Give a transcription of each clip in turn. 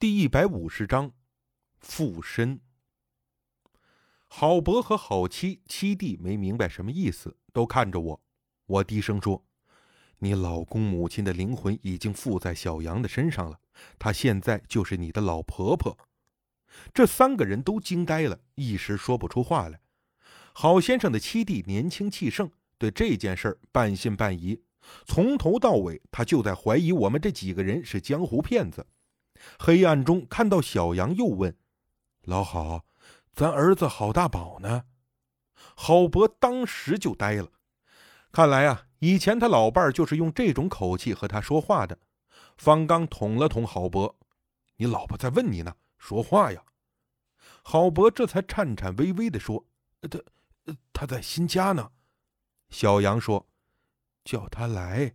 第一百五十章，附身。郝伯和郝七七弟没明白什么意思，都看着我。我低声说：“你老公母亲的灵魂已经附在小杨的身上了，她现在就是你的老婆婆。”这三个人都惊呆了，一时说不出话来。郝先生的七弟年轻气盛，对这件事半信半疑，从头到尾他就在怀疑我们这几个人是江湖骗子。黑暗中看到小杨，又问：“老郝，咱儿子郝大宝呢？”郝伯当时就呆了。看来啊，以前他老伴就是用这种口气和他说话的。方刚捅了捅郝伯：“你老婆在问你呢，说话呀！”郝伯这才颤颤巍巍地说：“他，他在新家呢。”小杨说：“叫他来。”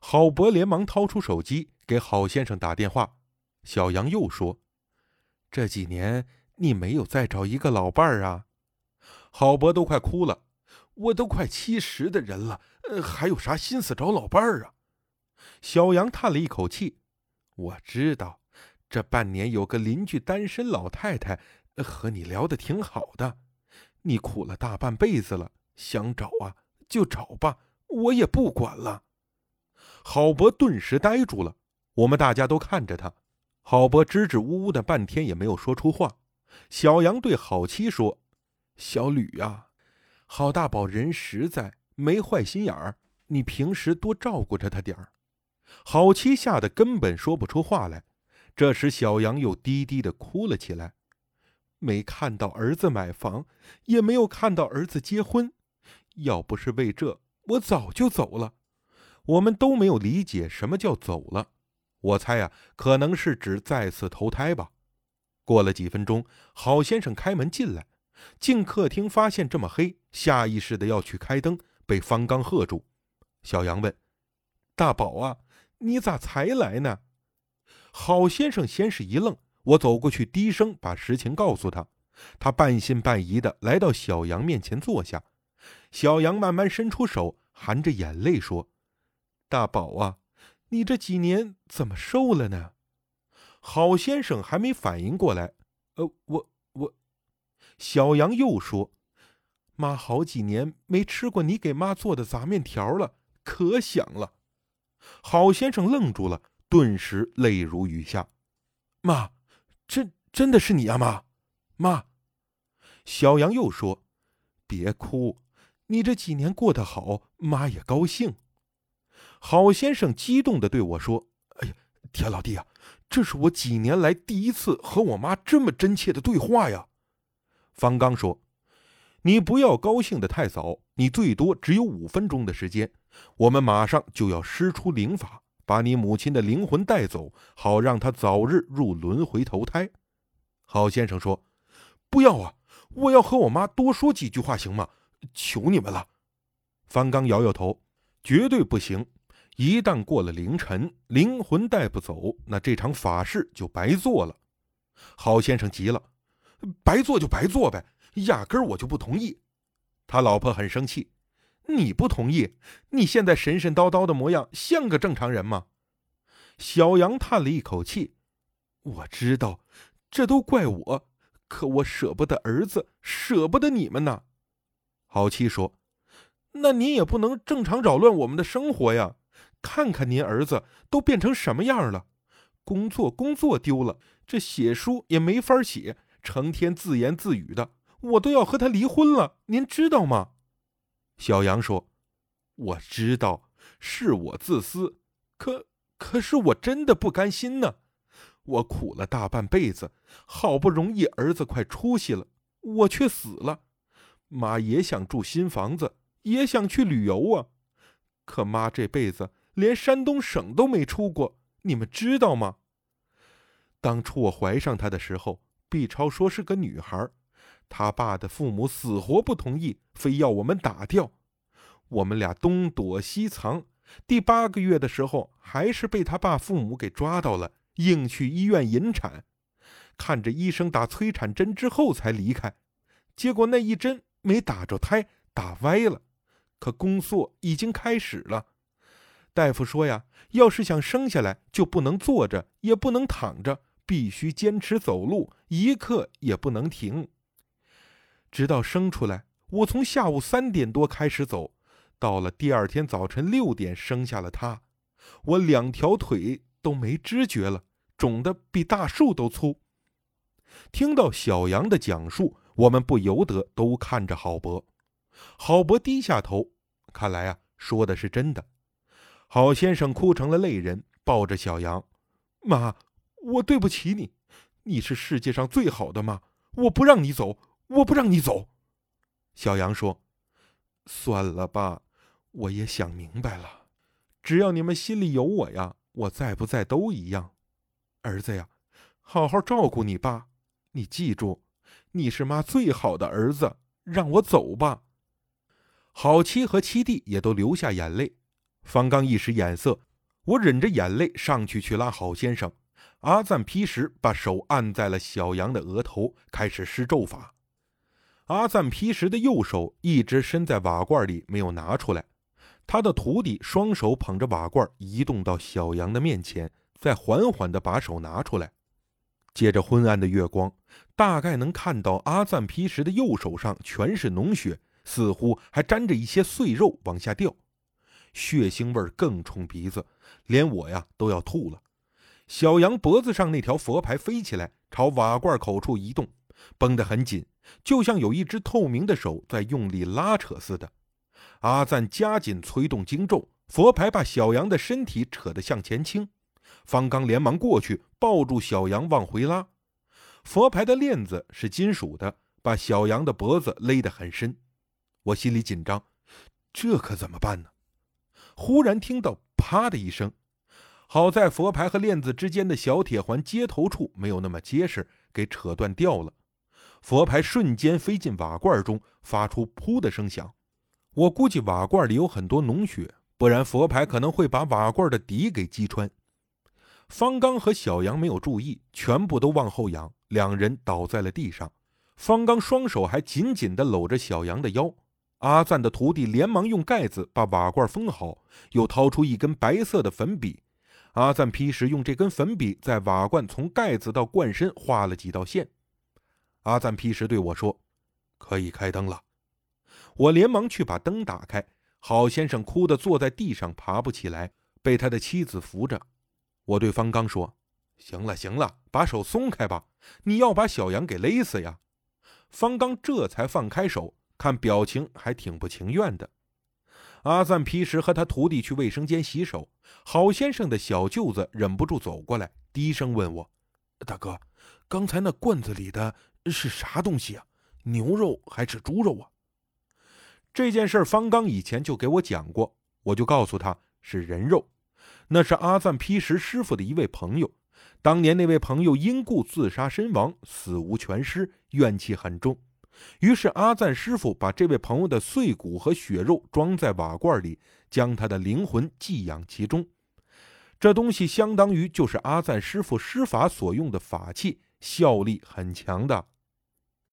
郝伯连忙掏出手机。给郝先生打电话，小杨又说：“这几年你没有再找一个老伴儿啊？”郝伯都快哭了：“我都快七十的人了，呃，还有啥心思找老伴儿啊？”小杨叹了一口气：“我知道，这半年有个邻居单身老太太和你聊得挺好的，你苦了大半辈子了，想找啊就找吧，我也不管了。”郝伯顿时呆住了。我们大家都看着他，郝伯支支吾吾的半天也没有说出话。小杨对郝七说：“小吕啊，郝大宝人实在，没坏心眼儿，你平时多照顾着他点儿。”郝七吓得根本说不出话来。这时，小杨又低低的哭了起来。没看到儿子买房，也没有看到儿子结婚，要不是为这，我早就走了。我们都没有理解什么叫走了。我猜呀，可能是指再次投胎吧。过了几分钟，郝先生开门进来，进客厅发现这么黑，下意识的要去开灯，被方刚喝住。小杨问：“大宝啊，你咋才来呢？”郝先生先是一愣，我走过去，低声把实情告诉他。他半信半疑的来到小杨面前坐下。小杨慢慢伸出手，含着眼泪说：“大宝啊。”你这几年怎么瘦了呢？郝先生还没反应过来。呃，我我，小杨又说：“妈好几年没吃过你给妈做的杂面条了，可想了。”郝先生愣住了，顿时泪如雨下。妈，真真的是你啊，妈，妈。小杨又说：“别哭，你这几年过得好，妈也高兴。”郝先生激动的对我说：“哎呀，田老弟啊，这是我几年来第一次和我妈这么真切的对话呀。”方刚说：“你不要高兴的太早，你最多只有五分钟的时间，我们马上就要施出灵法，把你母亲的灵魂带走，好让她早日入轮回投胎。”郝先生说：“不要啊，我要和我妈多说几句话，行吗？求你们了。”方刚摇摇头：“绝对不行。”一旦过了凌晨，灵魂带不走，那这场法事就白做了。郝先生急了：“白做就白做呗，压根我就不同意。”他老婆很生气：“你不同意？你现在神神叨叨的模样，像个正常人吗？”小杨叹了一口气：“我知道，这都怪我，可我舍不得儿子，舍不得你们呐。”郝七说：“那你也不能正常扰乱我们的生活呀。”看看您儿子都变成什么样了，工作工作丢了，这写书也没法写，成天自言自语的，我都要和他离婚了，您知道吗？小杨说：“我知道，是我自私，可可是我真的不甘心呢。我苦了大半辈子，好不容易儿子快出息了，我却死了。妈也想住新房子，也想去旅游啊，可妈这辈子……”连山东省都没出过，你们知道吗？当初我怀上她的时候，B 超说是个女孩，他爸的父母死活不同意，非要我们打掉。我们俩东躲西藏，第八个月的时候，还是被他爸父母给抓到了，硬去医院引产，看着医生打催产针之后才离开。结果那一针没打着胎，打歪了，可宫缩已经开始了。大夫说呀，要是想生下来，就不能坐着，也不能躺着，必须坚持走路，一刻也不能停。直到生出来，我从下午三点多开始走，到了第二天早晨六点生下了他。我两条腿都没知觉了，肿得比大树都粗。听到小杨的讲述，我们不由得都看着郝伯。郝伯低下头，看来啊，说的是真的。郝先生哭成了泪人，抱着小杨：“妈，我对不起你，你是世界上最好的妈，我不让你走，我不让你走。”小杨说：“算了吧，我也想明白了，只要你们心里有我呀，我在不在都一样。儿子呀，好好照顾你爸。”你记住，你是妈最好的儿子，让我走吧。好妻和七弟也都流下眼泪。方刚一时眼色，我忍着眼泪上去去拉郝先生。阿赞劈石把手按在了小杨的额头，开始施咒法。阿赞劈石的右手一直伸在瓦罐里，没有拿出来。他的徒弟双手捧着瓦罐，移动到小杨的面前，再缓缓地把手拿出来。借着昏暗的月光，大概能看到阿赞皮什的右手上全是脓血，似乎还沾着一些碎肉往下掉，血腥味更冲鼻子，连我呀都要吐了。小杨脖子上那条佛牌飞起来，朝瓦罐口处移动，绷得很紧，就像有一只透明的手在用力拉扯似的。阿赞加紧催动经咒，佛牌把小杨的身体扯得向前倾。方刚连忙过去抱住小杨往回拉，佛牌的链子是金属的，把小杨的脖子勒得很深。我心里紧张，这可怎么办呢？忽然听到“啪”的一声，好在佛牌和链子之间的小铁环接头处没有那么结实，给扯断掉了。佛牌瞬间飞进瓦罐中，发出“噗”的声响。我估计瓦罐里有很多脓血，不然佛牌可能会把瓦罐的底给击穿。方刚和小杨没有注意，全部都往后仰，两人倒在了地上。方刚双手还紧紧地搂着小杨的腰。阿赞的徒弟连忙用盖子把瓦罐封好，又掏出一根白色的粉笔。阿赞劈时用这根粉笔在瓦罐从盖子到罐身画了几道线。阿赞劈时对我说：“可以开灯了。”我连忙去把灯打开。郝先生哭得坐在地上，爬不起来，被他的妻子扶着。我对方刚说：“行了，行了，把手松开吧，你要把小杨给勒死呀！”方刚这才放开手，看表情还挺不情愿的。阿赞皮什和他徒弟去卫生间洗手，郝先生的小舅子忍不住走过来，低声问我：“大哥，刚才那罐子里的是啥东西啊？牛肉还是猪肉啊？”这件事方刚以前就给我讲过，我就告诉他是人肉。那是阿赞劈石师傅的一位朋友，当年那位朋友因故自杀身亡，死无全尸，怨气很重。于是阿赞师傅把这位朋友的碎骨和血肉装在瓦罐里，将他的灵魂寄养其中。这东西相当于就是阿赞师傅施法所用的法器，效力很强的。